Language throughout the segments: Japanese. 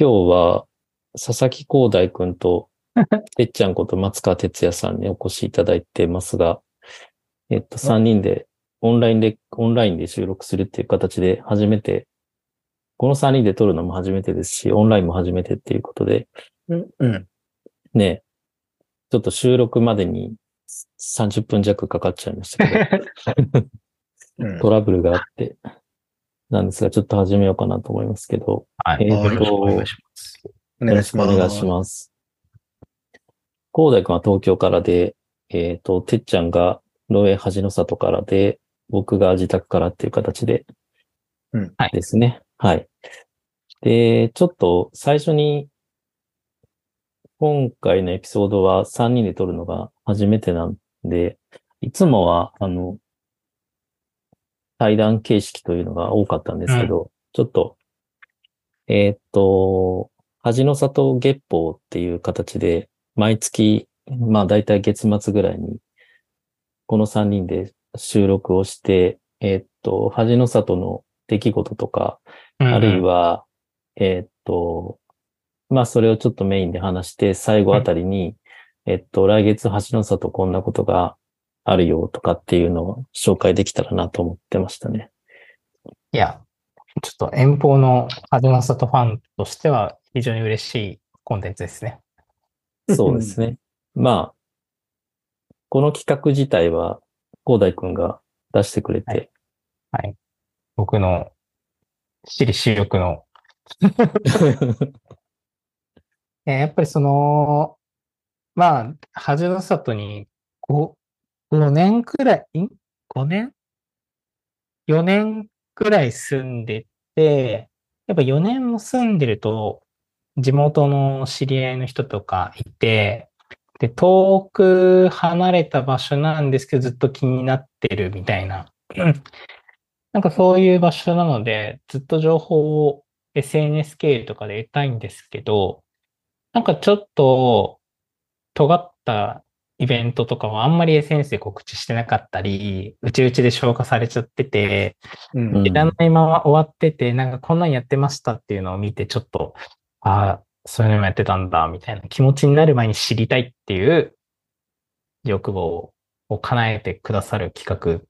今日は佐々木光大くんと、てっちゃんこと松川哲也さんにお越しいただいてますが、えっと、3人でオンラインで、オンラインで収録するっていう形で初めて、この3人で撮るのも初めてですし、オンラインも初めてっていうことで、うん。うん。ね、ちょっと収録までに30分弱かかっちゃいましたけど、うんトラブルがあって、なんですが、ちょっと始めようかなと思いますけど、はい。えーよろしくお願いします。お願いします。お願いします。広大君は東京からで、えっ、と、てっちゃんが農園恥の里からで、僕が自宅からっていう形で、うんはいですね。はい。で、ちょっと最初に、今回のエピソードは3人で撮るのが初めてなんで、いつもは、あの、対談形式というのが多かったんですけど、ちょっと、えーっと、恥の里月報っていう形で、毎月、まあ大体月末ぐらいに、この3人で収録をして、えーっと、恥の里の出来事とか、あるいは、は、えーっと、まあそれをちょっとメインで話して、最後あたりに、えっと、来月橋の里こんなことがあるよとかっていうのを紹介できたらなと思ってましたね。いや、ちょっと遠方の風の里ファンとしては非常に嬉しいコンテンツですね。そうですね。まあ、この企画自体は、広大くんが出してくれて、はい。僕の私利私欲の、えーやっぱりその、まあ、恥の里に5、5年くらい、ん ?5 年 ?4 年くらい住んでて、やっぱ4年も住んでると、地元の知り合いの人とかいて、で、遠く離れた場所なんですけど、ずっと気になってるみたいな。なんかそういう場所なので、ずっと情報を SNS 経由とかで得たいんですけど、なんかちょっと尖ったイベントとかはあんまり SNS で告知してなかったり、うちうちで消化されちゃってて、うん。うん。知らないまま終わってて、なんかこんなんやってましたっていうのを見て、ちょっと、ああ、そういうのもやってたんだ、みたいな気持ちになる前に知りたいっていう欲望を叶えてくださる企画。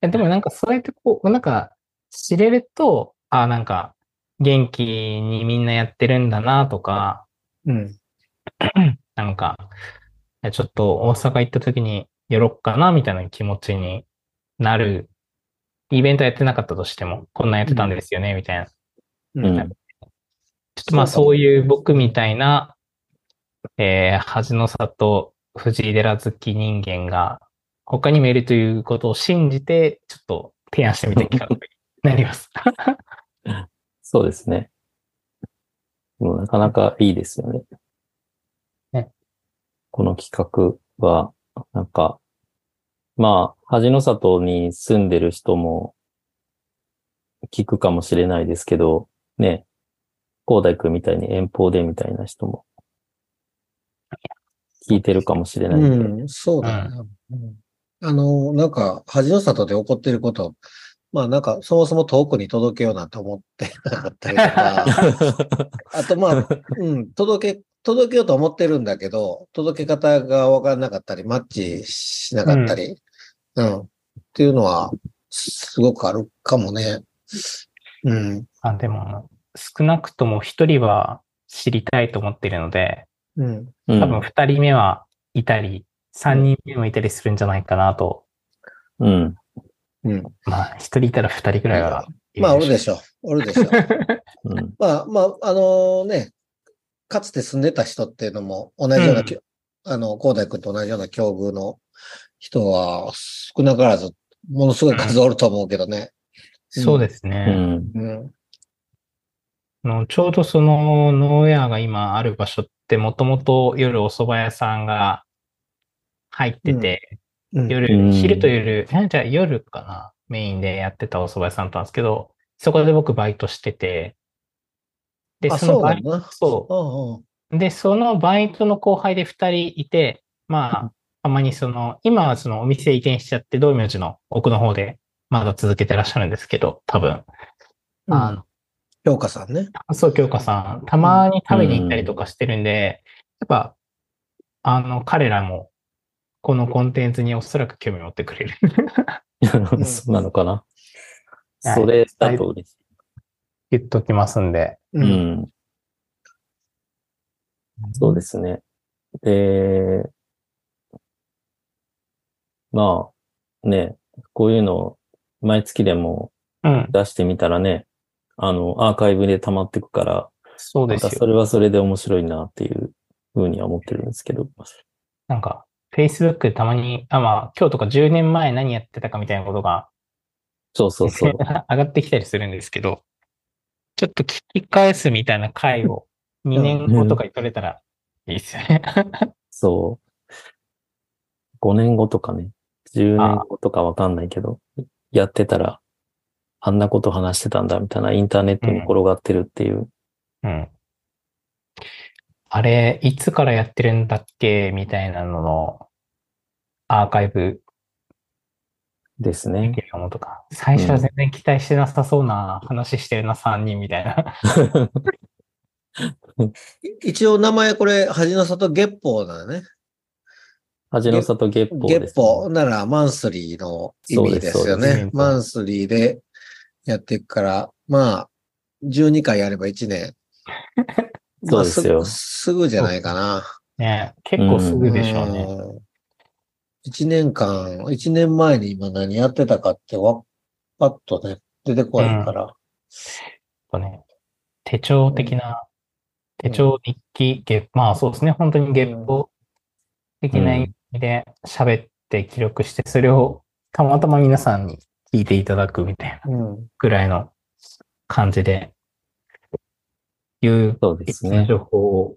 でもなんかそうやってこう、なんか知れると、あなんか元気にみんなやってるんだなとか、うん なんか、えちょっと大阪行った時にやろっかなみたいな気持ちになる。イベントやってなかったとしても、こんなんやってたんですよね、みたいな。ちうんうんょっとまあそういう僕みたいな、えー、恥の里藤井寺好き人間が他にもいるということを信じて、ちょっと提案してみた企画になります。そうですね。もうなかなかいいですよね。ねこの企画は、なんか、まあ、恥の里に住んでる人も聞くかもしれないですけど、ね、広大くんみたいに遠方でみたいな人も聞いてるかもしれないうん、そうだね。うん。あの、なんか、恥の里で起こってること、まあなんか、そもそも遠くに届けようなんて思ってなかったりとか、あとまあ、うん、届け、届けようと思ってるんだけど、届け方が分からなかったり、マッチしなかったり、うん、っていうのは、すごくあるかもね。うん、あでも、少なくとも一人は知りたいと思っているので、うん、うん多分二人目はいたり、三人目もいたりするんじゃないかなと。うん。うん。まあ、一人いたら二人くらいはまあ、おるでょしょう。おるでしょう。うん。まあ、まあ、あのね、かつて住んでた人っていうのも同じような、うんあの、広大君と同じような境遇の人は少なからず、ものすごい数おると思うけどね。そうですうね。ん。うん。あのちょうどそのノーウェアが今ある場所ってもともと夜お蕎麦屋さんが入ってて、うん。夜、うん昼と夜、えじゃあ夜かな？メインでやってたお蕎麦屋さんだったんですけど、そこで僕バイトしてて、で、あ、そのバイそうなんだな。そうんうん。う。で、そのバイトの後輩で二人いて、まあ、たまにその、今はそのお店移転しちゃって、道明寺の奥の方でまだ続けてらっしゃるんですけど、多分。あの、評価さんね。そう、京香さん、たまに食べに行ったりとかしてるんで、やっぱ、あの、彼らも、このコンテンツにおそらく興味を持ってくれる。ん そうなのかな？はいそれだと嬉しい。言っときますんで。う。うんん。そうですね。で、まあ、ね、こういうのを毎月でもうん。出してみたらね、あの、アーカイブで溜まっていくから、そうですよ。またそれはそれで面白いなっていうふうには思ってるんですけど。なんか、Facebook でたまに、あ、まあ、今日とか10年前何やってたかみたいなことがそうそうそう。上がってきたりするんですけど、ちょっと聞き返すみたいな回を2年後とかに取れたらいいですよね。そう。5年後とかね、10年後とかわかんないけど、やってたら、あんなこと話してたんだみたいなインターネットに転がってるっていう。うん。あれ、いつからやってるんだっけ？みたいなののアーカイブですでねき。るものとか、最初は全然期待してなさそうな話してるな、3人みたいな。一応名前これ、恥の里月報だね。恥の里月報です、月報ならマンスリーの意味ですよね。マンスリーでやっていくから、まあ、12回やれば1年。そうですよまあすすぐじゃないかな。ね、結構すぐでしょうね。うん一年間、一年前に今何やってたかってわ、パッとね、出てこないから。やっぱね、手帳的な、手帳日記、月、まあそうですね、本当に月報的な意味で喋って記録して、それをたまたま皆さんに聞いていただくみたいなうん。ぐらいの感じで、いうそうですね。情報を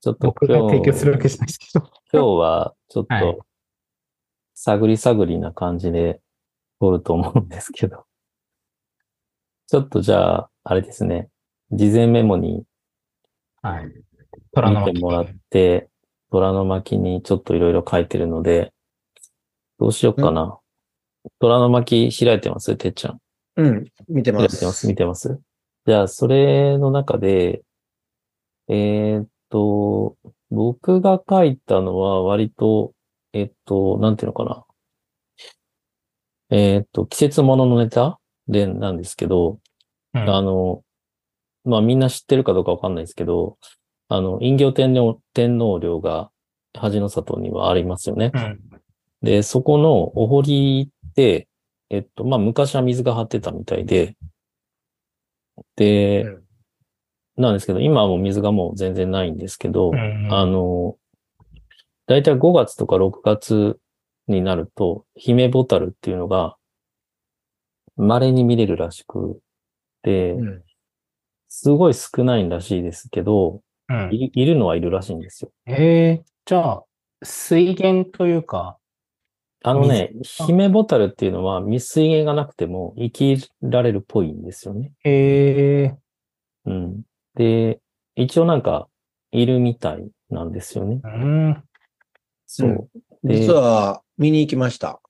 ちょっと僕が今日、提供するわけじゃないですけど。今日はちょっはいと、探り探りな感じで撮ると思うんですけど。ちょっとじゃあ、あれですね。事前メモにはい。虎の巻見てもらって、虎の巻にちょっといろいろ書いてるので、どうしようかな。虎の巻開いてます？てっちゃん。うん。見てます。開いてます？見てます？じゃあ、それの中で、えーっと、僕が書いたのは割と、えっと、なんていうのかな。えーっと、季節物のネタでなんですけど、うんあの、まあみんな知ってるかどうかわかんないですけど、あの、陰行天皇、天皇陵が恥の里にはありますよね。うん。で、そこのお堀って、えっと、まあ昔は水が張ってたみたいで、で、うんなんですけど、今はもう水がもう全然ないんですけど、うんあの、だいたい5月とか6月になると、姫ボタルっていうのが、稀に見れるらしくて、うん。すごい少ないらしいですけど、うんいるいるのはいるらしいんですよ。ええじゃあ、水源というか、あのね、水姫ボタルっていうのは水水源がなくても生きられるっぽいんですよね。ええうん。で、一応なんか、いるみたいなんですよね。うん。そう。で実は、見に行きました。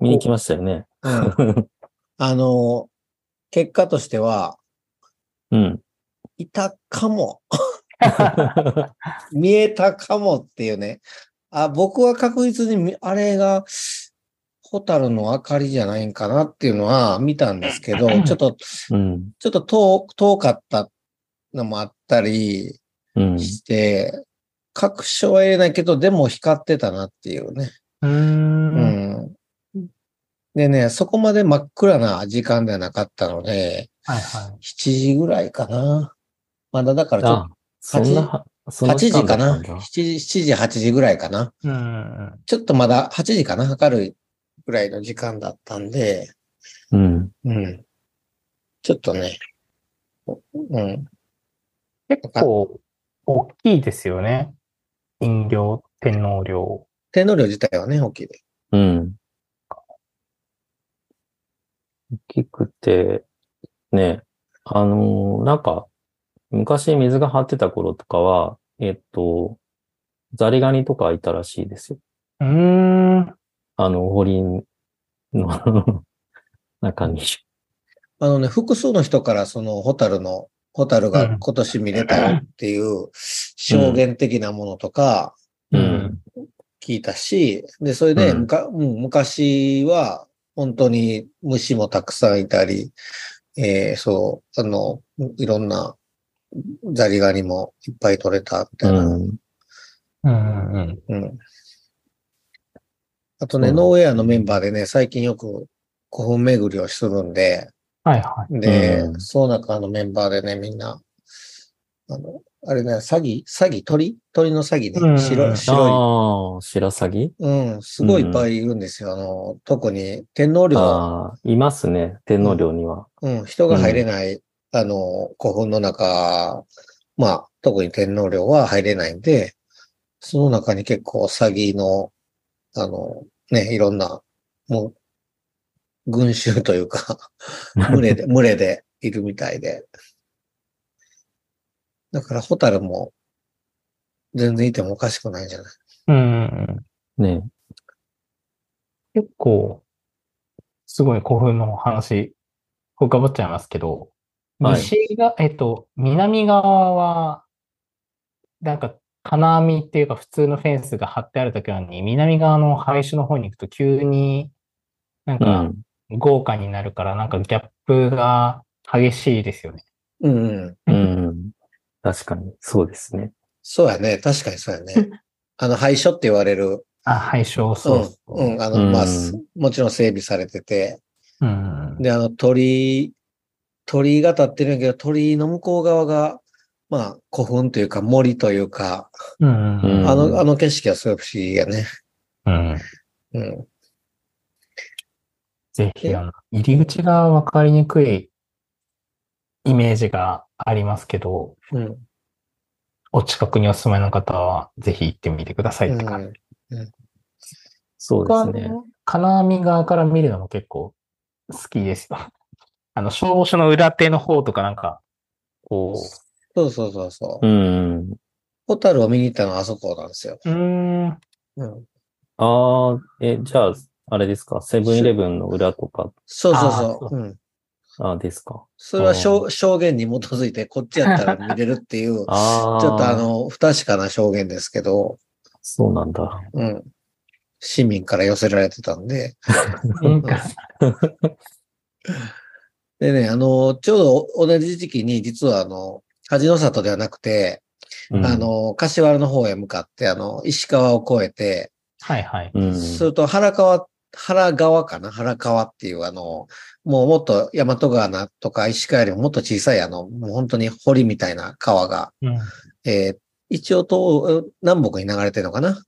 見に来ましたよね。うん。あの、結果としては、うん。いたかも。見えたかもっていうね。あ、僕は確実にみ、あれが、ホタルの明かりじゃないんかなっていうのは見たんですけど、ちょっと、うん。ちょっと遠、遠かったのもあったりうん。して、確証は言えないけど、でも光ってたなっていうね。うんん。でね、そこまで真っ暗な時間ではなかったので、はいはい。7時ぐらいかな。まだだからちょっあ、そんな、そと、8んな時かなだったんだ ?7 時、7時、8時ぐらいかな。うん。ちょっとまだ8時かな明るいぐらいの時間だったんで、うん。うん。ちょっとね、うん。結構、大きいですよね。飲料、天皇陵。天皇陵自体はね、大きいで。うん。大きくて、ね、あのーなんか、昔水が張ってた頃とかは、えっと、ザリガニとかいたらしいですよ。うーん。あの、堀の 中に。あのね、複数の人からそのホタルの、ホタルが今年見れたよっていう証言的なものとか。聞いたし、で、それで、うんむかうん昔は本当に虫もたくさんいたり、えーそう、あの、いろんなザリガニもいっぱい取れたみたいな。うん。うんうんうん。あとね、ノーウェアのメンバーでね、最近よく古墳巡りをするんで、はいはい。で、うんその中のメンバーでね、みんな、あの、あれね、詐欺詐欺鳥？鳥の詐欺ね。うん白い、白ああ、白鷺い。うん、すごいいっぱいいるんですよ。あの、特に天皇陵、ああ、いますね。天皇陵には。うん、人が入れない、あの、古墳の中、まあ、特に天皇陵は入れないんで、その中に結構詐欺の、あの、ね、いろんな、もう、群衆というか、群れで、群れでいるみたいで。だから、ホタルも、全然いてもおかしくないんじゃない？うん。ね。結構、すごい古墳の話、深掘っちゃいますけど、はい西が、えっと、南側は、なんか、金網っていうか普通のフェンスが張ってあるときなのに、南側の廃墟の方に行くと急になんかうん。豪華になるから、なんかギャップが激しいですよね。うんうん。うん。確かに、そうですね。そうやね。確かにそうやね。あの、廃所って言われる、あ、廃墟、そうそう。うん、うん、あの、まあ、うんすもちろん整備されてて、うん。で、あの、鳥居、鳥居が立ってるんやけど、鳥居の向こう側が、まあ、古墳というか森というか、うん。うんあの、あの景色はすごい不思議やね。うん。うん。ぜひ、あの、入り口がわかりにくいイメージがありますけど、うん。お近くにお住まいの方は、ぜひ行ってみてくださいって感じ。そう僕は、ですね。金網側から見るのも結構好きですよ。あの、証書の裏手の方とかなんか、こそうそうそうそう。うん。ホタルを見に行ったのはあそこなんですよ。う、ん、うん。ああ、え、じゃあ、あれですか、セブンイレブンの裏とか、そうそうそう。うん。ああですか。それは証証言に基づいて、こっちやったら見れるっていう、ち。ょっとあ、の、不確かな証言ですけど、そうなんだ。うん。市民から寄せられてたんで、なんか でね、あの、ちょうど同じ時期に、実はあの、恥の里ではなくて、うんあ、の、柏原の方へ向かって、あの、石川を越えて、はいはい。うん。すると原川、原川かな？原川っていうあの、もうもっと大和川とか石川よりももっと小さいあの、もう本当に堀みたいな川が、うん。えー一応東、南北に流れてるのかな？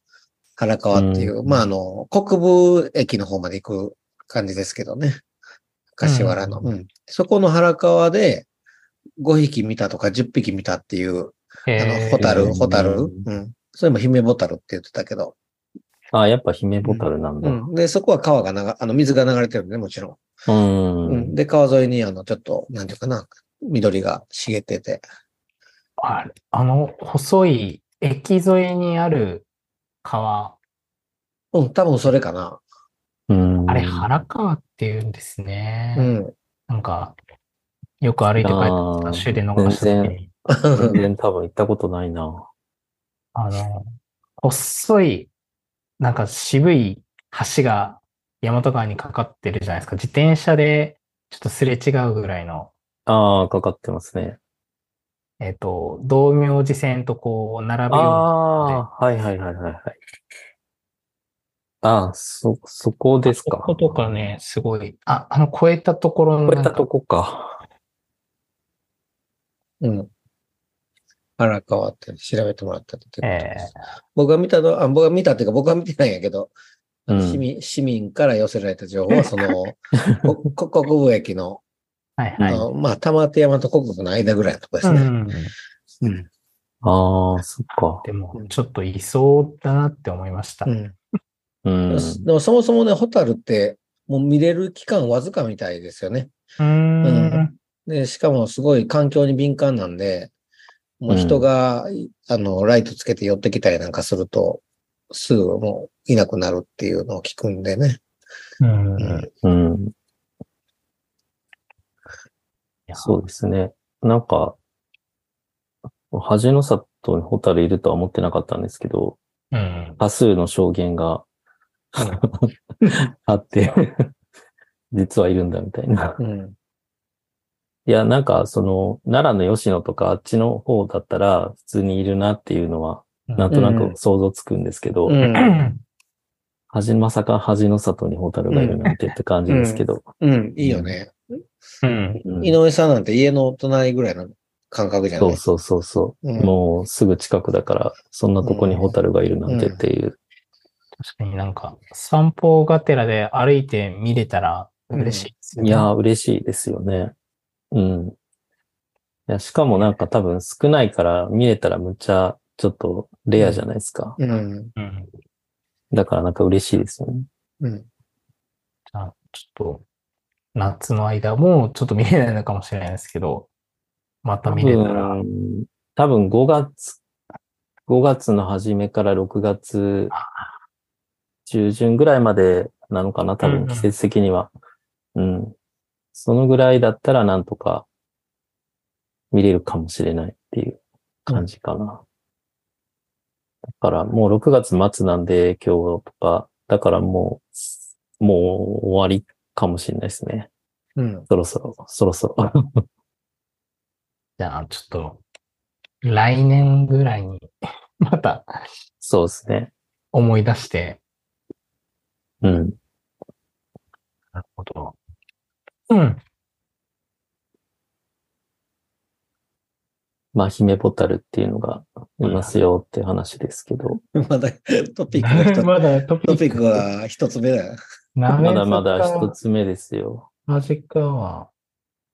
原川っていう、うんまああの、国部駅の方まで行く感じですけどね。柏原の。ううん。そこの原川で5匹見たとか10匹見たっていう、あの、えーホタル、うんホタル。うん。それも姫ボタルって言ってたけど。ああ、やっぱ姫ボタルなんだ。うん。で、そこは川が流、あの、水が流れてるんで、もちろん。うん。うん。で、川沿いに、あの、ちょっと、なんていうかな、緑が茂ってて。あれあの、細い駅沿いにある川、うん、多分それかな。うん。あれ、原川って言うんですね。うん。なんか、よく歩いて帰った終電逃した時に、全然多分行ったことないな。あの、細い、なんか渋い橋が大和川にかかってるじゃないですか。自転車でちょっとすれ違うぐらいの、ああ、かかってますね。えっ、と、道明寺線とこう、並あぶようなあ、はいはいはいはいはい。ああ、そ、そこですか。そことかね、すごい、あ、あの、越えたところの超えたとこか。うん。原川って調べてもらったってえ僕が見たの、あ、僕が見たっていうか僕は見てないんやけど、うん市民、市民から寄せられた情報は、その、こ国部駅の、ーはいはい。あのまあ、玉手山と国部の間ぐらいのとこですね。うん。うん。ああ、そっか。でも、ちょっといそうだなって思いました。うん。うん。でもそもそもね、ホタルって、もう見れる期間わずかみたいですよね。うーん。で、しかもすごい環境に敏感なんで、もう人が、あの、ライトつけて寄ってきたりなんかすると、すぐもういなくなるっていうのを聞くんでね。うんうん。うん。やそうですね。なんか、恥の里にホタルいるとは思ってなかったんですけど、うん。多数の証言が あって、実はいるんだみたいな。うん。いや、なんか、その、奈良の吉野とかあっちの方だったら、普通にいるなっていうのは、なんとなく想像つくんですけど、うん。恥まさか恥の里にホタルがいるなんてって感じですけど、うん。いいよね。うん。うん井上さんなんて家の隣ぐらいの感覚じゃない？そうそうそうそう、うんもうすぐ近くだから、そんなとこにホタルがいるなんてっていう。確かになんか、散歩がてらで歩いて見れたら嬉しいですよね。いやー、嬉しいですよね。うん。いや、しかもなんか多分少ないから見れたらむっちゃちょっとレアじゃないですか。うん。うん。だからなんか嬉しいですよね。うん。じゃあ、ちょっと、夏の間もちょっと見れないのかもしれないですけど、また多見れたら、分、多分5月、5月の初めから6月中旬ぐらいまでなのかな、多うんうん分季節的には。うん。そのぐらいだったらなんとか見れるかもしれないっていう感じかな。だからもう6月末なんで今日とか、だからもう、もう終わりかもしれないですね。うん。そろそろ、そろそろ。じゃあ、ちょっと、来年ぐらいに、またそうですね。思い出して、うん。なるほど。うん。まあ、姫ボタルっていうのがいますよって話ですけど、まだトピックが一つ、まだトトピックが一つ目だよ。ままだまだ一つ目ですよ。マジックアワー。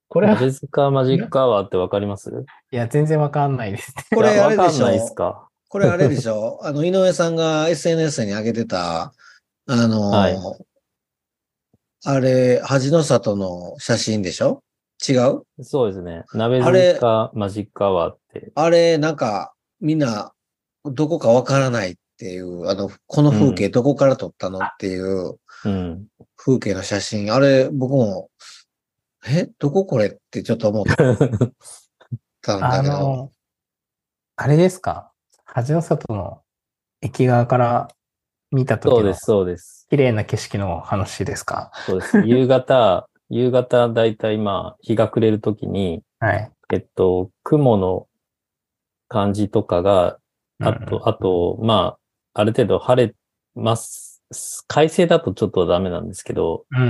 これは、マジックアマジックアワーってわかります？いや、全然わかんないですね。これあれでしょ？わかんないですか。これあれでしょ？あの、井上さんが SNS に上げてた、あの、はいあれ、恥の里の写真でしょ？違う？そうですね。鍋あれ塚かマジックアワーって。あれ、なんか、みんな、どこかわからないっていう、あの、この風景どこから撮ったのっていううん。風景の写真、あれ、僕も、え、どここれってちょっと思ったんだあけど。の、あれですか？恥の里の駅側から見た時のそうです、そうです。綺麗な景色の話ですか？そうです。夕方、夕方だいたいまあ、日が暮れるときに、はい。えっと、雲の感じとかが、あうんと、あと、まあ、ある程度晴れます。快晴だとちょっとダメなんですけど、うんう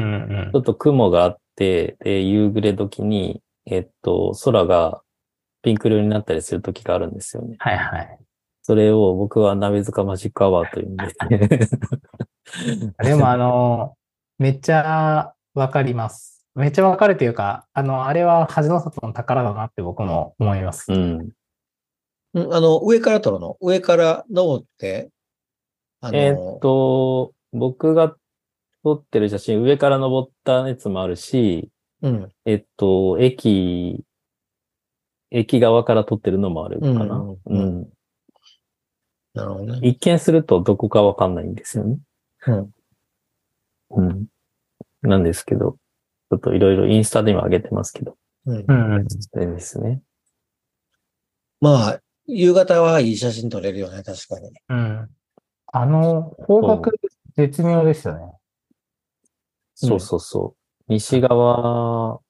んちょっと雲があって、で、夕暮れ時に、えっと、空がピンク色になったりする時があるんですよね。はいはい。それを僕は鍋塚マジックアワーというんですね。でもあの、めっちゃわかります。めっちゃわかるというか、あの、あれは恥の里の宝だなって僕も思います。うん。うんあの、上から撮るの？上から登って、あの、えっと、僕が撮ってる写真、上から登ったやつもあるし、うん。えっと、駅、駅側から撮ってるのもあるかな。うんうん。なるほどね。一見するとどこかわかんないんですよね。うん。うん。なんですけど、ちょっといろいろインスタでも上げてますけど、うんう。ん。それですね。まあ、夕方はいい写真撮れるよね、確かに。うん。あの、方角絶妙ですよね。そうそうそう。西側、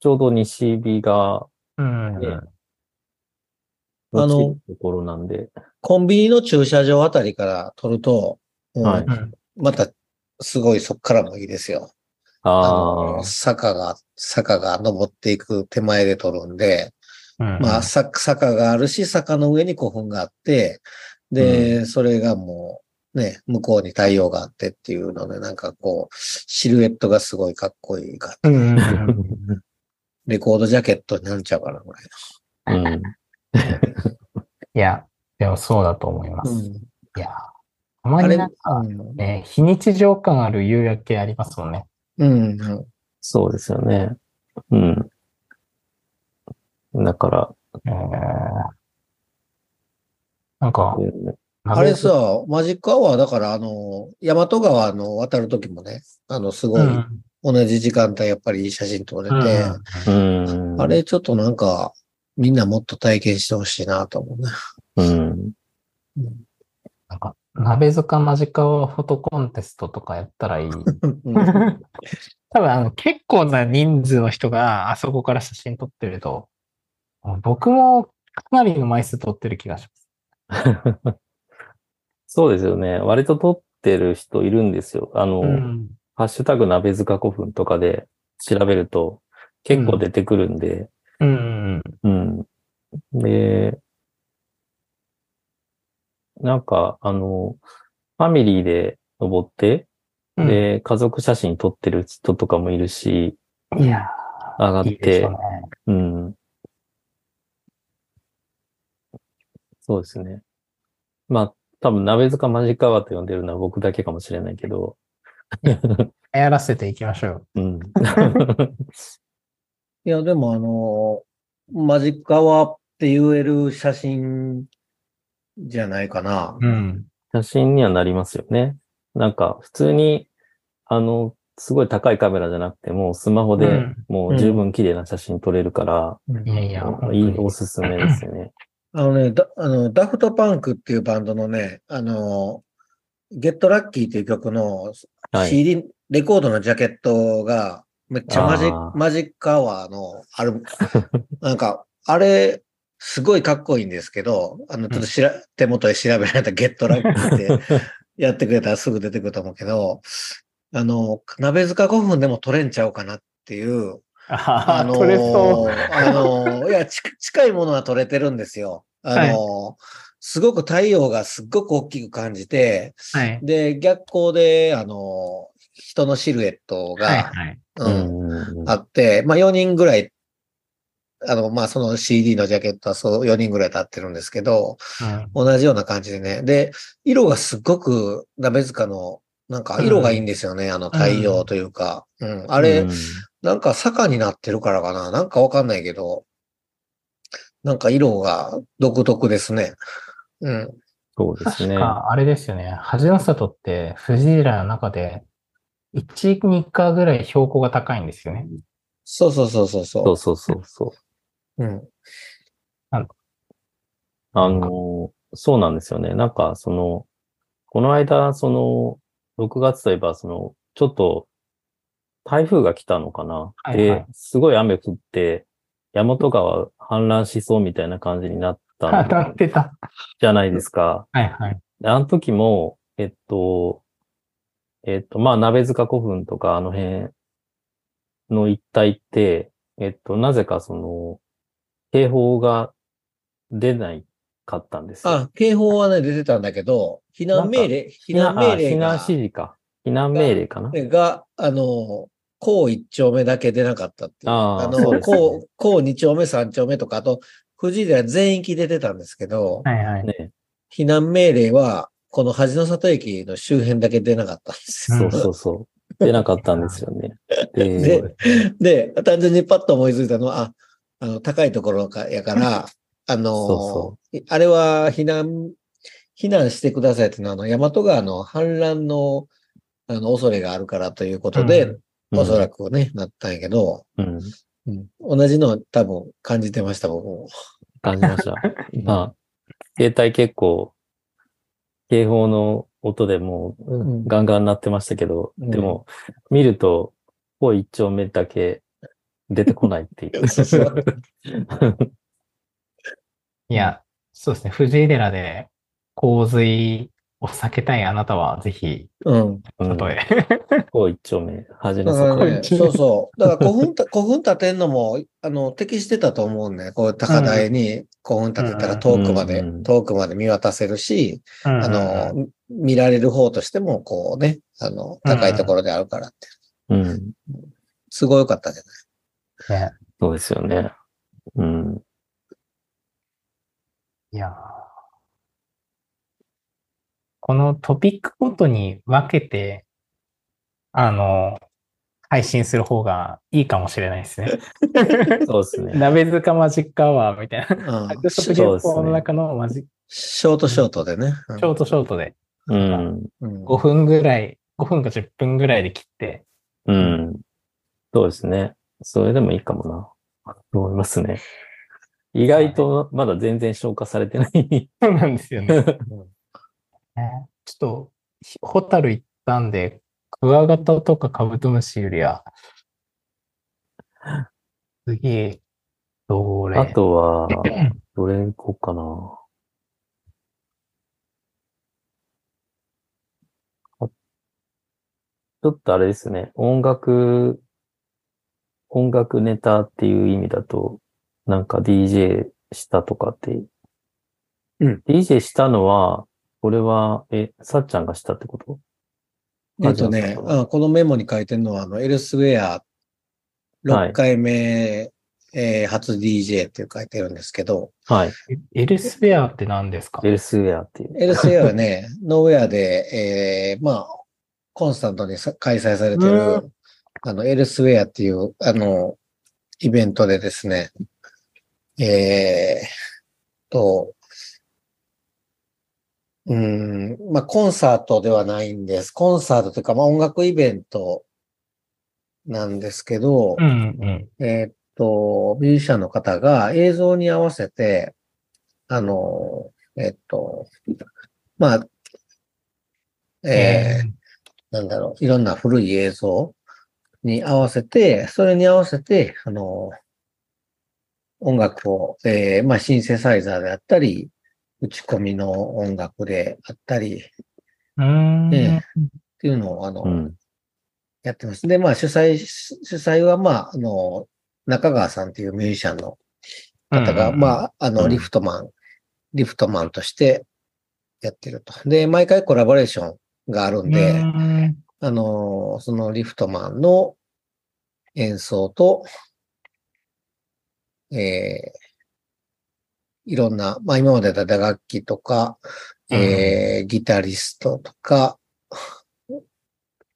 ちょうど西日が、うん。ねあのところなんで、コンビニの駐車場あたりから撮ると、もうはいうん。また、すごいそっからもいいですよ。ああの、坂が、坂が登っていく手前で撮るんで、うんまあ、さ坂があるし、坂の上に古墳があって、で、それがもう、ね、向こうに太陽があってっていうので、なんかこう、シルエットがすごいかっこいいか。うん。レコードジャケットになっちゃうからぐらいうん。いや、でもそうだと思います。の。いや、たまあれ、になんか、うんね、非日常感ある夕焼けありますもんね。うん、うん。そうですよね。うん。だから、えーなんか、あれさ、マジックアワーだから、あの、大和川の渡るときもね、あの、すごい、うん同じ時間帯やっぱりいい写真撮れて、うんうん。あれちょっとなんか、みんなもっと体験してほしいなと思うね。うん。なんか、鍋塚マジカワフォトコンテストとかやったらいい。うん多分あの結構な人数の人があそこから写真撮ってると、僕もかなりの枚数撮ってる気がします。そうですよね。割と撮ってる人いるんですよ。あの、うん。ハッシュタグ鍋塚古墳とかで調べると結構出てくるんで、うんうんうん。で、なんか、あの、ファミリーで登って、うん。で、家族写真撮ってる人とかもいるし、いや上がっー、いいね。うん。そうですね。まあ、多分、鍋塚マジカワと呼んでるのは僕だけかもしれないけど、やらせていきましょう。うん。いや、でもあの、マジカワって言える写真じゃないかな。うん。写真にはなりますよね。なんか、普通に、あの、すごい高いカメラじゃなくても、スマホでうんもう十分綺麗な写真撮れるから、いやいや、本当いい、におすすめですよね。あのね、だあの、ダフトパンクっていうバンドのね、あの、ゲットラッキーっていう曲のはい。CD、レコードのジャケットが、めっちゃマジマジックアワーのアルバム、なんか、あれ、すごいかっこいいんですけど、あの、ちょっとしら、手元で調べられたゲットラッキーって やってくれたらすぐ出てくると思うけど、あの、鍋塚5分でも撮れんちゃうかなっていう、ああ、のー撮れそう。あのーいや、ち近いものは撮れてるんですよ。あのーすごく太陽がすっごく大きく感じて、はい。で、逆光で、あのー人のシルエットが、はいはい。ううんんうんあって、まあ4人ぐらい、あの、まあその CD のジャケットはそう4人ぐらい立ってるんですけど、同じような感じでね。で、色がすっごく鍋塚の、なんか色がいいんですよね。あの太陽というか。うん。あれ、うんなんか坂になってるからかななんかわかんないけど、なんか色が独特ですね。うん。そうですね。確か、あれですよね。恥の里って、富士寺の中で、1、2かぐらい標高が高いんですよね。そうそうそうそうそそうそうそうそう。う。うん。あの、そうなんですよね。なんか、その、この間、その、6月といえば、その、ちょっと、台風が来たのかな。はいはいで、すごい雨降って、大和川氾濫しそうみたいな感じになった 当たっんてた。じゃないですか。はいはい。であの時も、えっと、えっと、まあ、鍋塚古墳とかあの辺の一帯って、えっと、なぜかその、警報が出ないかったんですよ。あ、警報はね、出てたんだけど、避難命令、避難命令避難指、示か。避難命令かな。が、あの、こう一丁目だけ出なかったっていう。あーの、そうですねこう、こう二丁目三丁目とか、あと、富士寺全域で出たんですけど、はいはい。ね。避難命令は、この恥の里駅の周辺だけ出なかったんですよ。うんそうそうそう。出なかったんですよね。で、でで、単純にパッと思いついたのは、あ、あの、高いところかやから、あのそあれは避難、避難してくださいっていうのは、あの、大和川の氾濫の、あの、恐れがあるからということで、うんおそらくね、なったんやけど、うん、うん同じの多分感じてました、僕も。感じました。まあ、携帯結構、警報の音でもううん。ガンガン鳴ってましたけど、うん。でも、見ると、こう一丁目だけ出てこないっていう。いや、そうですね。藤井寺で洪水を避けたいあなたは、ぜひ、うん。うん例え。こう一丁目、端のだから底ね、そうそう。だから古墳た、古墳建てんのも、あの、適してたと思うんね。こう、高台に古墳建てたら遠くまで、うん遠くまで見渡せるし、ああの、見られる方としても、こうね、あの、高いところであるからって。うん。すごい良かったじゃない。ね、そうですよね。うん。いやーこのトピックごとに分けて、あの、配信する方がいいかもしれないですね。そうですね。鍋塚マジックアワーみたいな。うん白色原稿の中のマジショートショートでね。ショートショートでうん。うん5分ぐらい、5分か10分ぐらいで切って、うん。そうですね。それでもいいかもな。と思いますね。意外とまだ全然消化されてない。そうなんですよね。ちょっと、ひホタル行ったんで、クワガタとかカブトムシよりは、次、どれ？あとは、どれ行こうかな。あちょっとあれですね。音楽、音楽ネタっていう意味だと、なんか DJ したとかって。うん。DJ したのは、これは、え、さっちゃんがしたってこと？えっとねあじゃああ、このメモに書いてるのは、あの、エルスウェアはい。6回目、えー初 DJ って書いてるんですけど、はい。エルスベアって何ですか？エルスウェアっていう。エルスウェアはね、ノーウェアで、えーまあ、コンスタントにさ開催されてうる、あの、エルスウェアっていう、あの、イベントでですね、えーと、うーん、まあ、コンサートではないんです。コンサートというか、まあ、音楽イベントなんですけど、うんうん。えーっと、ミュージシャンの方が映像に合わせて、あの、えーっと、まあ、えーなんだろう、いろんな古い映像に合わせて、それに合わせて、あの、音楽を、えーまあ、シンセサイザーであったり、打ち込みの音楽であったり、っうーん。えていうのを、あの、うん。やってます。で、まあ、主催、主催は、まあ、あの、中川さんっていうミュージシャンの方が、うんまあ、あの、うんリフトマン、リフトマンとしてやってると。で、毎回コラボレーションがあるんで、うーんあの、そのリフトマンの演奏と、えーいろんな、まあ今までだった打楽器とか、えーギタリストとか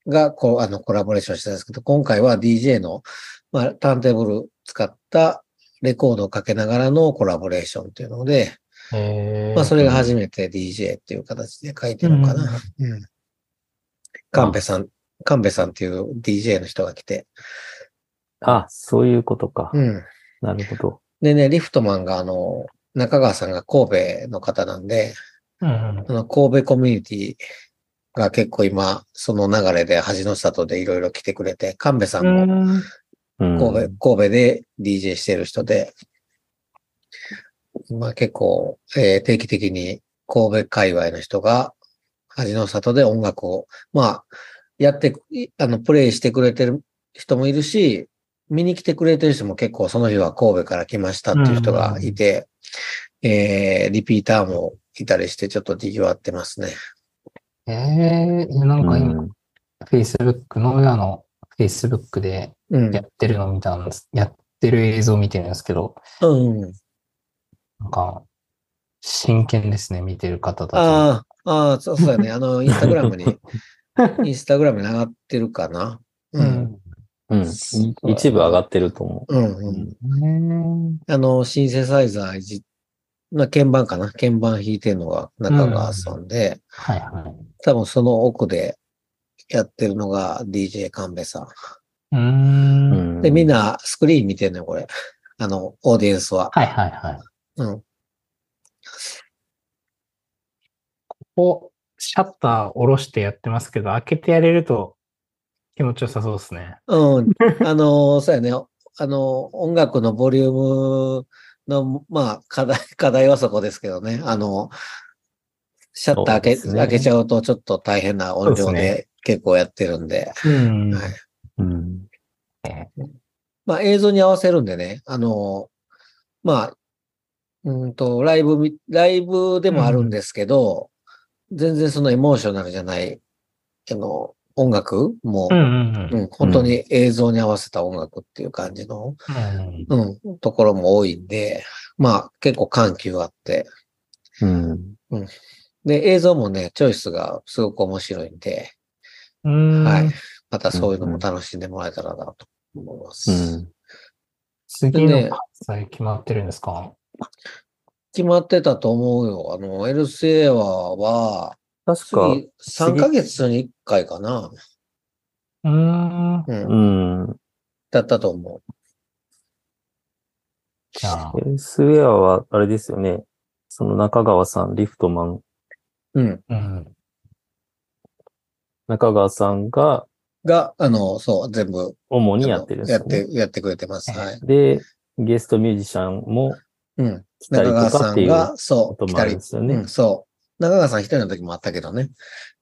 が、こう、あの、コラボレーションしてたんですけど、今回は DJ の、まあ、ターンテーブル使ったレコードをかけながらのコラボレーションっていうので、まあ、それが初めて DJ っていう形で書いてるのかな。うん。カンペさん、カンペさんっていう DJ の人が来て。あ、そういうことか。うん。なるほど。でね、リフトマンがあの、中川さんが神戸の方なんで、うんうんあの、神戸コミュニティが結構今、その流れで恥の里でいろいろ来てくれて、神戸さんもうんうん。神戸、神戸で DJ してる人で、まあ結構、えー定期的に神戸界隈の人が恥の里で音楽を、まあ、やって、いあの、プレイしてくれてる人もいるし、見に来てくれてる人も結構その日は神戸から来ましたっていう人がいて、えーリピーターもいたりしてちょっと賑わってますね。ええなんか今、うん Facebook、ノーウェアの Facebook でうん。やってるのを見たんです。やってる映像を見てるんですけど、うん。なんか、真剣ですね、見てる方たちも。ああ、ああ、そうそうやね。あの、インスタグラムに、インスタグラムに上がってるかな。う。うんん。うん。い一部上がってると思うん、う。うん。ねあの、シンセサイザーいじ、まあ、鍵盤かな？鍵盤弾いてるのが中川さんで、はいはい。多分その奥でやってるのが DJ 神戸さん。うん。で、みんなスクリーン見てんのよ、これ。あの、オーディエンスは。はいはいはい。うん。ここ、シャッター下ろしてやってますけど、開けてやれると気持ちよさそうですね。うん。あの、そうやね。あの、音楽のボリュームの、まあ、課題、課題はそこですけどね。あの、シャッター開け、ね開けちゃうとちょっと大変な音量でで結構やってるんで。うん。はいうん。まあ映像に合わせるんでね、あの、まあ、うんと、ライブみ、ライブでもあるんですけど、全然そのエモーショナルじゃない、あの、音楽？もう、んうんうん、本当に映像に合わせた音楽っていう感じの、うん。うん、ところも多いんで、まあ結構緩急あって、うん。で、映像もね、チョイスがすごく面白いんで、うん。はい。またそういうのも楽しんでもらえたらなと思います。うん。次の開催決まってるんですか？決まってたと思うよ。あの、エルスエアは、確か、次、3ヶ月に1回かな。うーん。うん。うん。だったと思じゃあ、エルスウェアは、あれですよね。その中川さん、リフトマン、う。うん。うん。中川さんがが、あの、そう、全部、主にやってるんですや。って、やってくれてます。はい。で、ゲストミュージシャンもうん。来たり中川とかっていうさんが、こそう、来たりともあるんで。すよねうん、。そう。中川さん一人の時もあったけどね。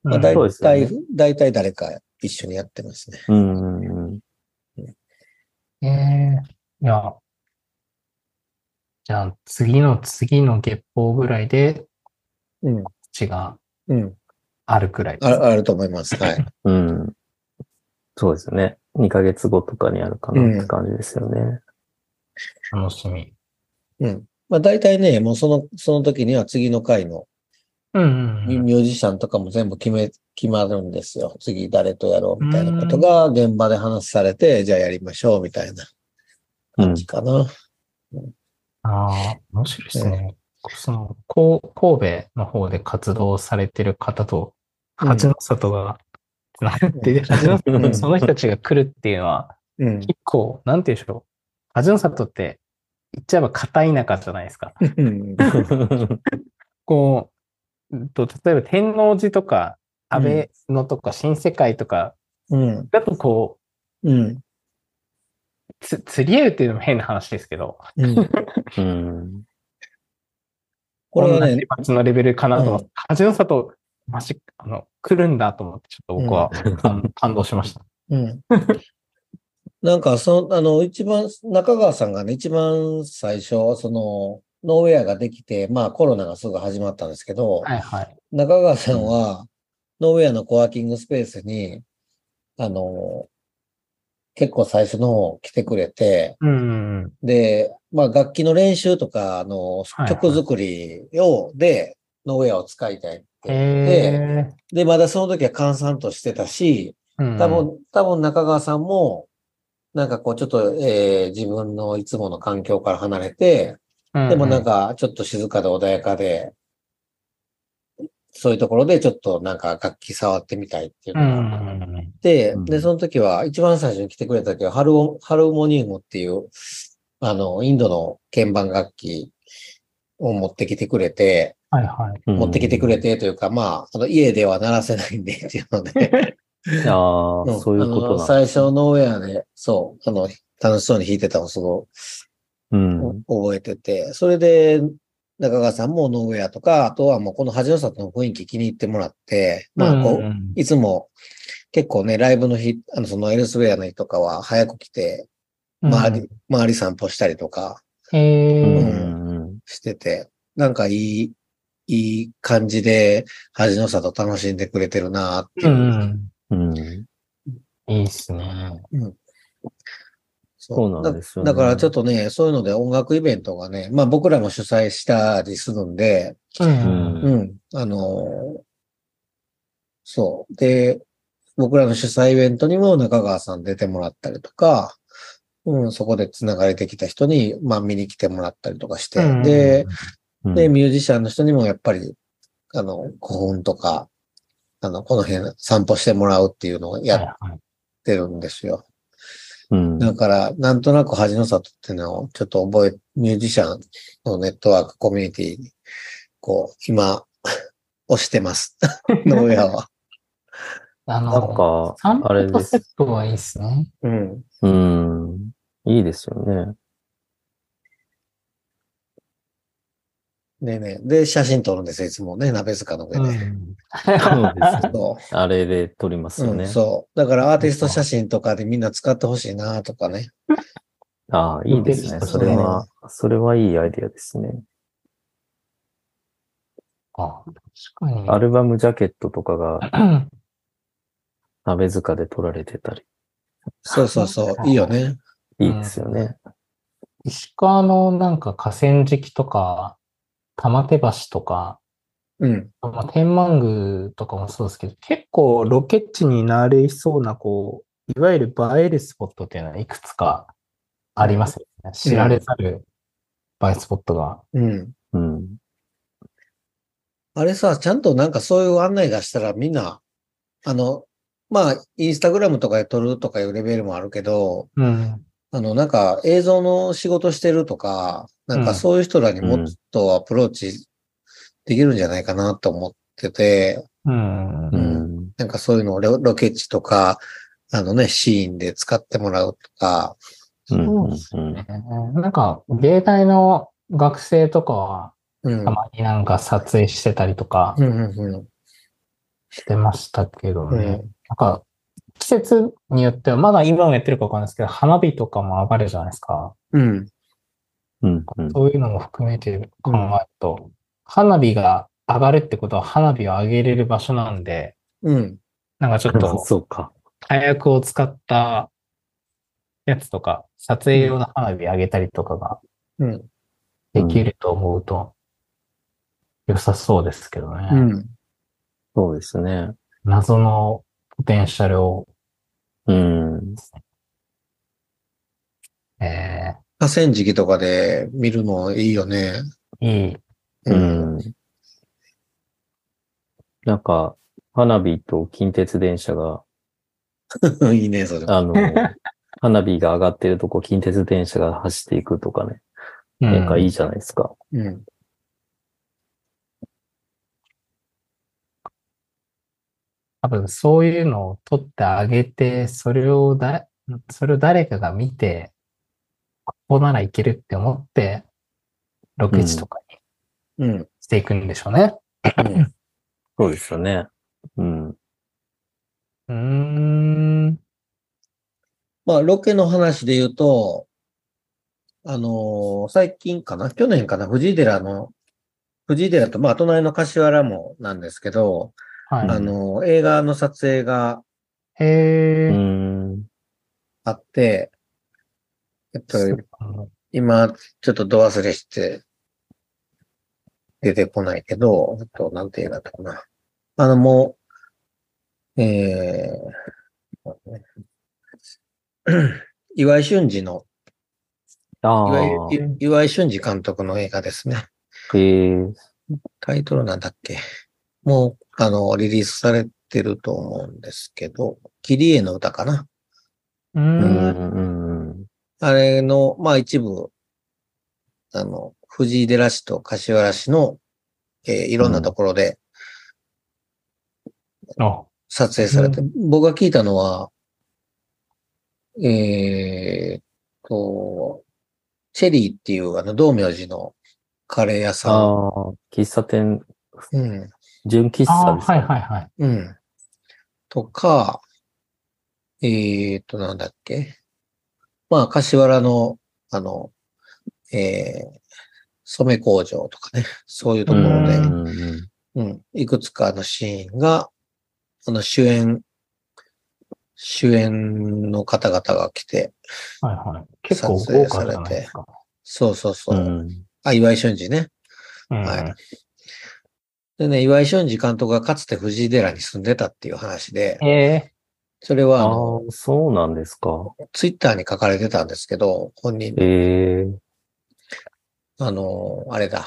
まあ、うん大そうですよね体、大体誰か一緒にやってますね。うんうんうん。ええいや、じゃあ次の次の月報ぐらいでうん。血がうん。あるくらいです。ああると思います。はい。うん。そうですね。2ヶ月後とかにあるかなって感じですよね。楽しみ。うん。まあ、大体ね、もうその、その時には次の回のうんうんうん。ミミュージシャンとかも全部決め、決まるんですよ。次誰とやろうみたいなことが現場で話されて、じゃあやりましょうみたいなうん感じかな。ああ、面白いですね。その、こう神戸の方で活動されてる方と、うん八の里がつながって、で 八の里にその人たちが来るっていうのは、うん。結構、なんて言うんでしょう。八の里って、言っちゃえば片田舎じゃないですか。うん こう、うんと例えば天王寺とか、安倍野とか新世界とか、うん。だとこうん。う、つ釣り合うっていうのも変な話ですけど、うん。うん。これはね同じ、町のレベルかなと思ってう、八の里、マジ、あの、来るんだと思って、ちょっと僕は感 感動しました。うん。なんか、その、あの、一番、中川さんがね、一番最初、その、ノーウェアができて、まあコロナがすぐ始まったんですけど、はいはい。中川さんは、ノーウェアのコワーキングスペースに、あの、結構最初の方来てくれて、うんうんで、まあ楽器の練習とか、あの、はいはい。曲作りを、で、ノーウェアを使いたいって。うん。言って、へで、まだその時は閑散としてたし、多分、多分中川さんも、なんかこうちょっと、えー自分のいつもの環境から離れて、でもなん、かちょっと静かで穏やかで、そういうところでちょっとなんか楽器触ってみたいっていううんのがあって、うんで、その時は一番最初に来てくれた時はハルオハルモニウムっていう、あの、インドの鍵盤楽器を持ってきてくれて、はいはい。うん。持ってきてくれてというか、まあ、あの家では鳴らせないんでっていうので、ああ、うん。そういうこと最初ノーウェアで、そう、あの、楽しそうに弾いてたのをすご覚えてて、それで、中川さんもノーウェアとか、あとはもうこの恥の里の雰囲気気に入ってもらって、まあ、こう、んんいつも結構ね、ライブの日、あの、そのエルスウェアの日とかは早く来て、うん周り、周り散歩したりとかへうえ。ん。してて、なんかいい、いい感じで恥の里楽しんでくれてるなっていうう。んうん。うん。いいっすね。そそうなんですよねだだからちょっとね、そういうので音楽イベントがね、まあ僕らも主催したりするんで、う。うんうん、あのーそう。で、僕らの主催イベントにも中川さん出てもらったりとか、うん、そこで繋がれてきた人に、まあ見に来てもらったりとかして、うんで、うんで、ミュージシャンの人にもやっぱり、あの、古墳とか、あの、この辺散歩してもらうっていうのをやってるんですよ。うん。だから、なんとなく恥の里っていうのをちょっと覚え、ミュージシャンのネットワークコミュニティに、こう、今、押してます。ノーウェアは。あなんの、か、散あれ歩セッです。トはいいっすね。うん。うん。いいですよね。ねえねえ。で、写真撮るんですよ、いつもね、鍋塚の上で。うん。そうです。そあれで撮りますう。うん、よね。そう。だからアーティスト写真とかでみんな使ってほしいなとかね。ああ、いいですね。それは、それはいいアイディアですね。あ、確かに。アルバムジャケットとかがうん 鍋塚で撮られてたり、そうそうそう。いいよね。いいですよね。石川のなんか河川敷とか、玉手橋とか、うん。まあ、天満宮とかもそうですけど、結構ロケ地になりそうな、こう、いわゆる映えるスポットっていうのはいくつかありますよね。知られざる映えスポットが。うん。うん。あれさ、ちゃんとなんかそういう案内がしたらみんな、あの、まあ、インスタグラムとかで撮るとかいうレベルもあるけど、うん。あの、なんか映像の仕事してるとか、なんかそういう人らにもっとアプローチできるんじゃないかなと思ってて、うん。ううんん。なんかそういうのをロロケ地とか、あのね、シーンで使ってもらうとか、うん。そうですね。なんか、芸大の学生とかは、うん。たまになんか撮影してたりとかうんうんうんしてましたけどね。うんなんか、季節によっては、まだ今もやってるかわかんないですけど、花火とかも上がるじゃないですか。うん。うん。うん。そういうのも含めて考えると、花火が上がるってことは花火を上げれる場所なんで、うん。なんかちょっと そうか。火薬を使ったやつとか、撮影用の花火上げたりとかがうん。できると思うと、良さそうですけどね。うん。そうですね。謎のポテンシャルを、うん。え河川敷とかで見るのいいよね。ー、いい。う。ん。なんか、花火と近鉄電車が、いいね、それ。あの、花火が上がってるとこ近鉄電車が走っていくとかね。なんかいいじゃないですか。うん。多分そういうのを撮ってあげて、それをだ、それを誰かが見て、ここならいけるって思って、ロケ地とかにうん。していくんでしょうね。うんそうですよね。うん。うーん。まあ、ロケの話で言うと、あのー最近かな？去年かな？藤井寺の、藤井寺と、まあ、隣の柏原もなんですけど、あのー映画の撮影がうへ。あって、えっと、そう今、ちょっとど忘れして、出てこないけど、えっと、なんて映画だったかな。あの、もう、えー、岩井俊二の、岩。井岩井俊二監督の映画ですね。えー、タイトルなんだっけもう、あの、リリースされてると思うんですけど、キリエの歌かなうんん。うん。あれの、まあ一部、あの、藤井寺市と柏原市の、えーいろんなところであ、撮影されて、僕が聞いたのは、えーっと、チェリーっていうあの、道明寺のカレー屋さん。ああ、喫茶店、うん。純喫茶ですか、はいはいはい。うん。とか、えーっと、なんだっけ。まあ、柏原の、あの、えー、染め工場とかね、そういうところで、ううんいくつかのシーンが、あの、主演、主演の方々が来て、はいはい。結構撮影豪華じゃないですか。そうそうそう。うん。あ、岩井俊二ね。うんはいでね、岩井俊二監督がかつて藤井寺に住んでたっていう話で、えそれはああそうなんですか。ツイッターに書かれてたんですけど、本人、ええあの、あれだ。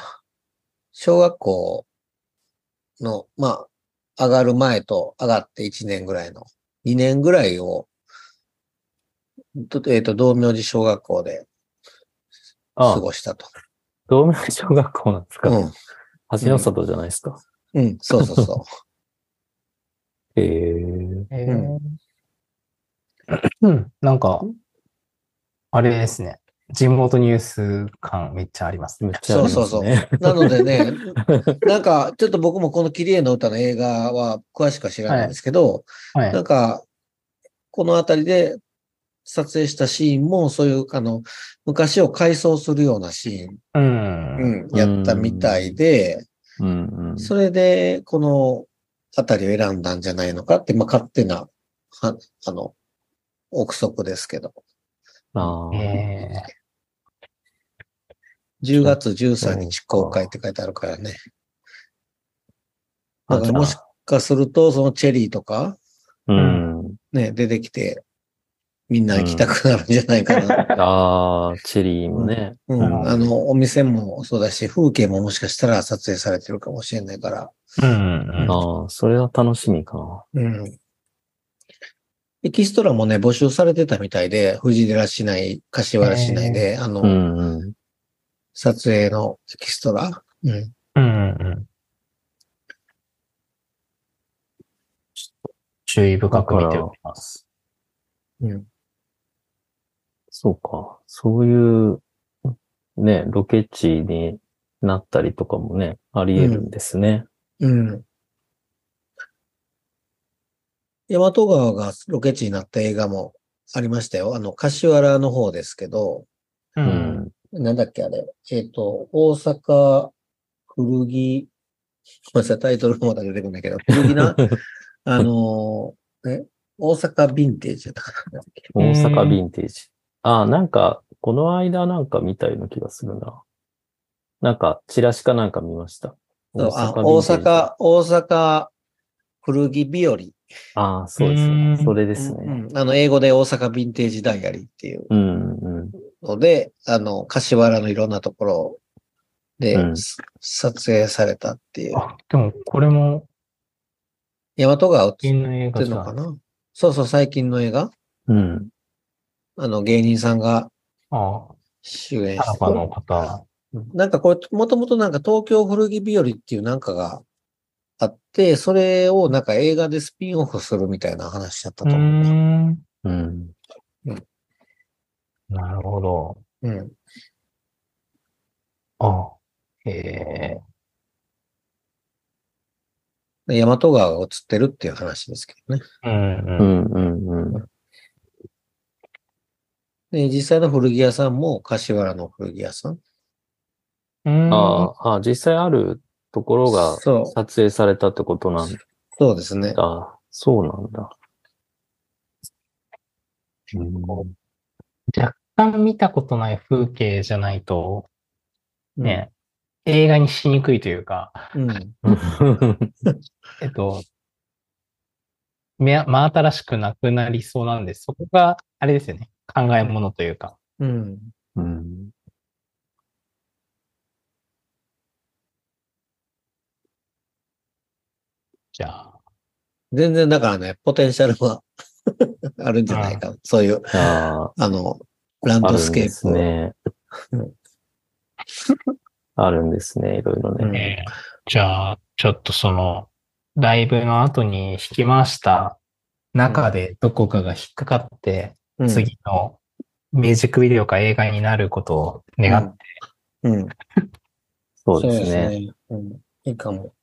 小学校の、まあ、上がる前と上がって1年ぐらいの、2年ぐらいを、とえっ、と、道明寺小学校で過あ、ごしたと。道明小学校なんですか。うん。橋の里じゃないですか。うん、そうそうそええ ー、えうーうん。なんか、あれですね。地元ニュース感めっちゃありますね。めっちゃありますね。そうそうう。なのでね、なんか、ちょっと僕もこのキリエの歌の映画は詳しくは知らないんですけど、はいな。んか、このあたりで撮影したシーンも、そういう、あの、昔を回想するようなシーン、うん。うん、やったみたいで、うんうん。それで、このあたりを選んだんじゃないのかって、まあ、勝手な、はあの、憶測ですけど。ああ、え10月13日公開って書いてあるからね。だからもしかすると、そのチェリーとか、うん。ね、出てきて、みんな行きたくなるんじゃないかな。ああ、チェリーもね。うん、うんあの、お店もそうだし、風景ももしかしたら撮影されてるかもしれないから。ーうんうん。ああ、それは楽しみかな。うん。エキストラもね、募集されてたみたいで、藤寺市内、柏原市内で、あの、うんうん。撮影のエキストラ。うん。うんうんうん。注意深く見ておきます。うん。そうか。そういう、ね、ロケ地になったりとかもね、あり得るんですね。うん。大和川がロケ地になった映画もありましたよ。あの、柏原の方ですけど、うう。ん。なんだっけあれ。えっ、と、大阪古着、ごめんなさい、タイトルもまだ出てくるんだけど、古着な、あのーえ、大阪ヴィンテージやったかな。大阪ヴィンテージ。ああ、なんか、この間なんか見たような気がするな。なんか、チラシかなんか見ました。大テージ。阪、大阪古着日和。ああ、そうですね。うんそれですね。うんあの、英語で大阪ヴィンテージダイアリーっていううん、うん。ので、あの、柏原のいろんなところで、うんす撮影されたっていう。あ、でもこれも、大和川映って。るのかな？そうそう、最近の映画うん。あの、芸人さんがあ主演して方。なんかこれ、もともとなんか東京古着日和っていうなんかがあって、それをなんか映画でスピンオフするみたいな話だったと思う。ん。うん。なるほど。うん。あへえ。で大和川が映ってるっていう話ですけどね。うんううん。ん、うん、うん。で、実際の古着屋さんも柏原の古着屋さん。うんああ、あ実際あるところがそう、撮影されたってことなんそうですね。だ。そうなんだ。うん若干見たことない風景じゃないと、うんね、映画にしにくいというか、うん。えっと、め真新しくなくなりそうなんで、そこが、あれですよね。考えものというか。うん。うん。じゃあ、全然だからね、ポテンシャルは あるんじゃないか。そういう、ああの、ランドスケープを。ねうん。あるんですね、いろいろうんね。えーじゃあ、ちょっとその、ライブの後に引き回した中でどこかが引っかかって、うん次のミュージックビデオか映画になることを願って、うん。そうですね。ね。うん。いいかも。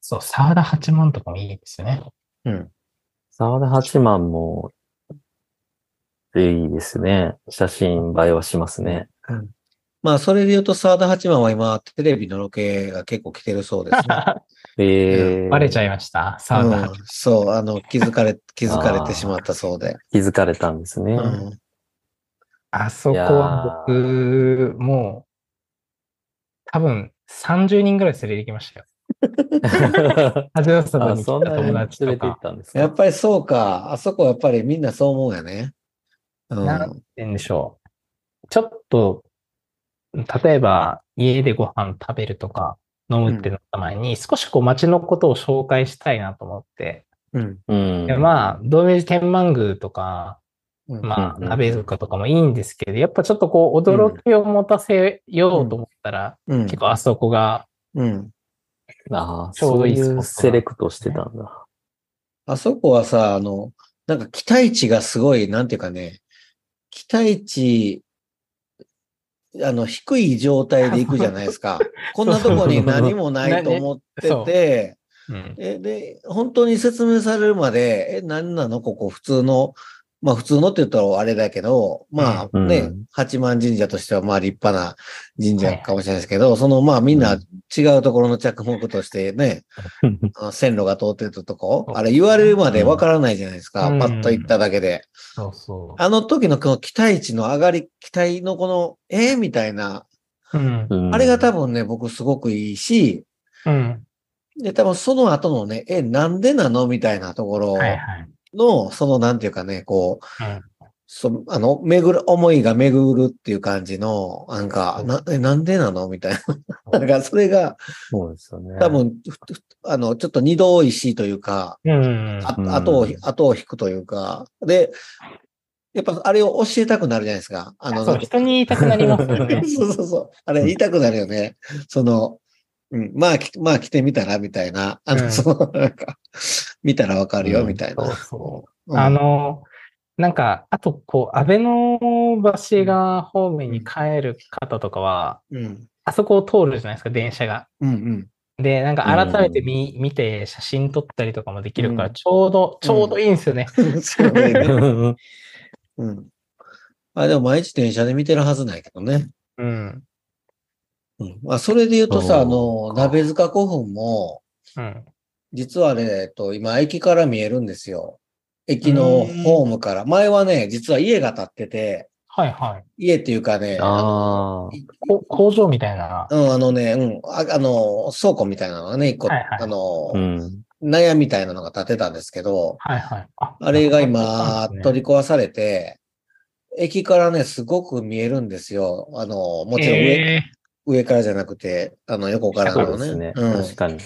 そう、沢田八幡とかもいいですよね。うん。沢田八幡も、いいですね。写真映えはしますね。まあ、それで言うと、沢田八幡は今、テレビのロケが結構来てるそうですね。えー、バレちゃいました、沢田八うん、そう、あの、気づかれ、気づかれてしまったそうで。気づかれたんですね。うん。あそこは僕、もう、多分30人ぐらい連れてきましたよ。初めさあ、に来そんなにた友達連れて行っとか。たんですかやっぱりそうか。あそこはやっぱりみんなそう思うよね。うん。なんて言うんでしょう。ちょっと、例えば家でご飯食べるとか飲むってなった前に、少しこう街のことを紹介したいなと思って。うん。うん。でまあ、道明寺天満宮とか、うんまあ、うんうん鍋塚とかもいいんですけど、やっぱちょっとこう、驚きを持たせようと思ったら、うん。結構あそこが、うん。ああ、ちょうどいいスポットそういうセレクトしてたんだ。あそこはさ、あの、なんか期待値がすごい、なんていうかね、期待値、あの、低い状態で行くじゃないですか。こんなとこに何もないと思ってて、う。ん、え、で、本当に説明されるまで、え、何なの？ここ普通の、まあ普通のって言ったらあれだけど、まあね、うん八幡神社としてはまあ立派な神社かもしれないですけど、そのまあみんな違うところの着目としてね、あの線路が通ってるとこあれ言われるまでわからないじゃないですか、うんパッと行っただけで。そうそう。あの時のこの期待値の上がり、期待のこの、えーみたいな、うん。うんあれが多分ね、僕すごくいいし、うん。で、多分その後のね、え、なんでなの？みたいなところはいはい。の、その、なんていうかね、こう、うんそあの、巡る、思いが巡るっていう感じの、なんか、な、え、なんでなの？みたいな。なんか、それが、そうですよね。多分、あの、ちょっと二度美味しいというか、うんうんあうん後を、後を引くというか、で、やっぱあれを教えたくなるじゃないですか。あの、そう、人に言いたくなりますよね。そうそうそう。あれ言いたくなるよね。その、うん、まあ、きまあ来てみたらみたいな。あの、うんその、なんか、見たらわかるようんみたいな。そう。うんあ、の、なんか、あと、こう、安倍の橋が方面に帰る方とかは、うん。あそこを通るじゃないですか、電車が。うんうん。で、なんか改めて見,、見て写真撮ったりとかもできるから、うんちょうど、ちょうどいいんですよね。そうね。うん。あ、でも毎日電車で見てるはずないけどね。うん。うん。まあ、それで言うとさ、あその、鍋塚古墳も、うん。実はね、えっと、今、駅から見えるんですよ。駅のホームから。前はね、実は家が建ってて、はいはい。家っていうかね、ああ。工場みたいな。うん、あのね、うん、ああの、倉庫みたいなのがね、一個、はいはいあの、うん。納屋みたいなのが建てたんですけど、はいはい。ああれが今、ね取り壊されて、駅からね、すごく見えるんですよ。あの、もちろん上、え上からじゃなくて、あの、横からのね。そうですね。うん確かに。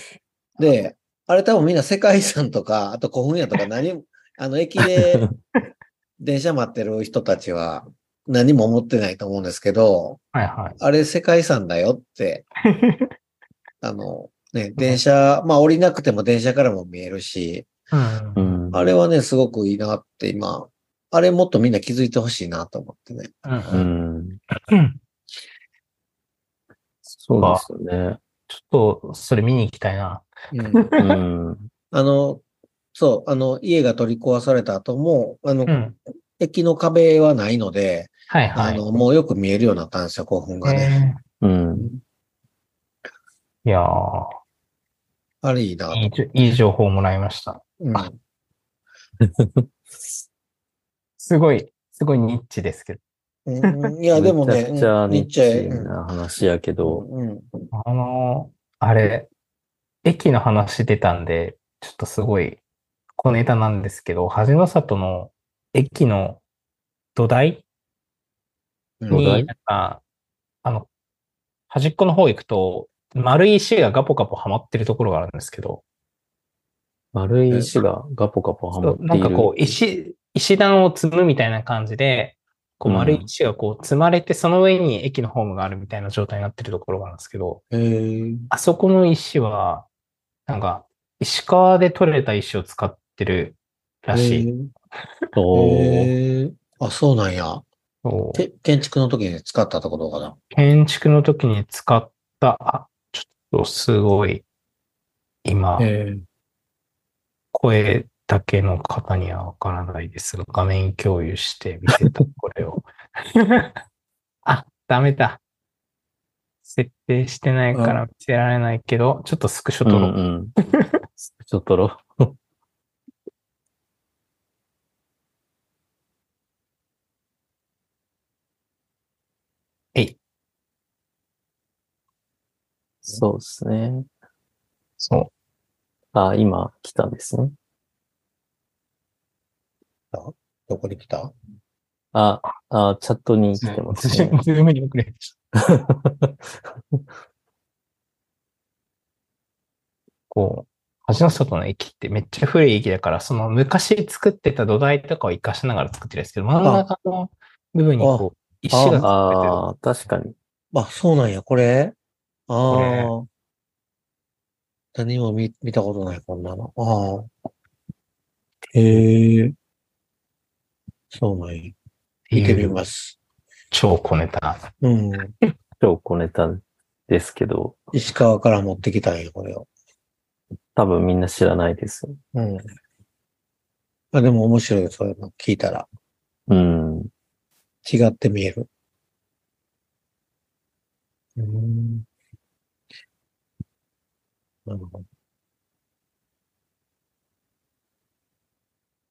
で、あれ多分みんな世界遺産とか、あと古墳屋とか何も、あの、駅で 電車待ってる人たちは何も思ってないと思うんですけど、ーはいはい。あれ世界遺産だよって、あの、ね、電車、まあ降りなくても電車からも見えるし、うんうん。あれはね、すごくいいなって今、あれもっとみんな気づいてほしいなと思ってね。うんううんん。うんそうですよね。ちょっと、それ見に行きたいな。うん、うん。あの、そう、あの、家が取り壊された後も、あの、うん。駅の壁はないので、はいはい。あの、もうよく見えるようになったんですよ、古墳がね。うん。いやーあれいいなと。いいいい情報をもらいました。うんあ すごい、すごいニッチですけど。うんいや、でもね、めちゃニッチうんな話やけど、うんあのーあれ、駅の話出たんで、ちょっとすごい小ネタなんですけど、恥の里の駅の土台うんに、土台なんか、あの、端っこの方行くと、丸い石がガポガポはまってるところがあるんですけど、丸い石がガポガポはまっている。なんかこう、石、石段を積むみたいな感じで、こううん。丸い石がこう積まれて、その上に駅のホームがあるみたいな状態になってるところがあるんですけど、へー。あそこの石は、なんか、石川で取れた石を使ってるらしい。へーあ、そうなんや。建築の時に使ったところかな？建築の時に使った、あ、ちょっとすごい、今、へ声だけの方にはわからないですが、画面共有して見せた、これを。あ、ダメだ。設定してないから見せられないけど、ちょっとスクショう撮ろう。んうん。ちょっとろ。えい。そうですね。そあ、今来たんですね。どこに来た？あ、あ、チャットにう。来てますズね。ームに送れ。こう、橋の外の駅ってめっちゃ古い駅だから、その昔作ってた土台とかを活かしながら作ってるんですけど、真ん中の部分にこう、石が作られてる。ああ、確かに。あ、そうなんや、これ？あこあ。何も見、見たことない、こんなの。ああ。へえ。そうなんや。見てみます。超小ネタ。うん。超小ネタですけど、石川から持ってきたんや、これを。多分みんな知らないです。うん。あ、でも面白い、そういうの聞いたら。うん。違って見える。うん。なるほど。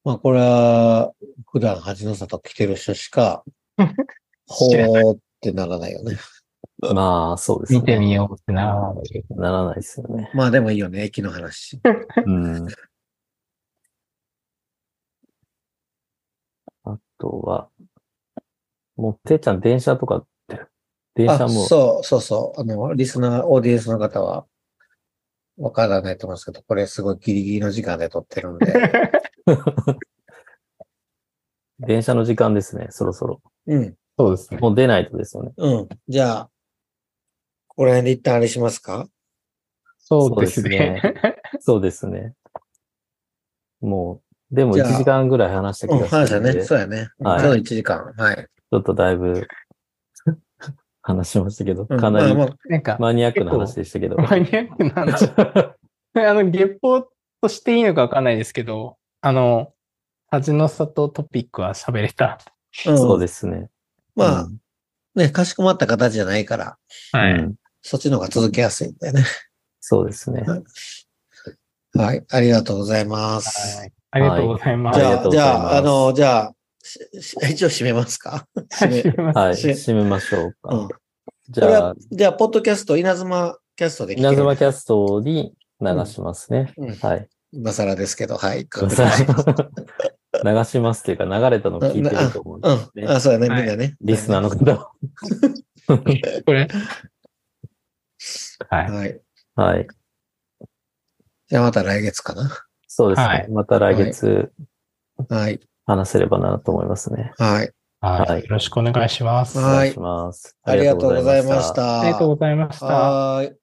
まあ、これは、普段恥の里来てる人しか、ほーってならないよね。まあ、そうですね。見てみようってならないけど。ならないですよね。まあでもいいよね、駅の話。うん。あとは、もう、てっちゃん電車とか、電車あ、も、そうそうそう。あの、リスナー、オーディエンスの方は、わからないと思うんですけど、これすごいギリギリの時間で撮ってるんで。電車の時間ですね、そろそろ。うん。そうですね。もう出ないとですよね。うん。じゃあ、ここら辺で一旦あれしますか？そうですね。そうですね。もう、でもじゃあ1時間ぐらい話した気うん、がす話だね。るんで、ちそうやね。はいちょうど1時間。はい。ょっとだいぶ 話しましたけど、うんかなりマニアックな話でしたけど。マニアックな話。あの、月報としていいのかわかんないですけど、あの、恥の里トピックは喋れた。うんそうですね。まあうん、ね、かしこまった形じゃないから、はい。うんそっちの方が続けやすいんだよね。そうですね。はい。ありがとうございます。はいありがとうございます。じゃあ、ありがとうございますじゃあ、あの、じゃあ、しし 一応締めますか？締め。ませんはい、し締めましょうか。うん。じゃあは、、じゃあ、ポッドキャスト、稲妻キャストで稲妻キャストに流しますね。うんはい。今更ですけど、はい。流しますっていうか、流れたのを聞いてると思うんでうん。あ、そうやね、みんなね。リスナーの方は。これ？はい。はい。はい。じゃあ、また来月かな。そうですね。はいまた来月はい。話せればなと思いますね。はい。は。はいいよろしくお願いします。はいお願いします。ありがとうございまし。た。ありがとうございました。はーい。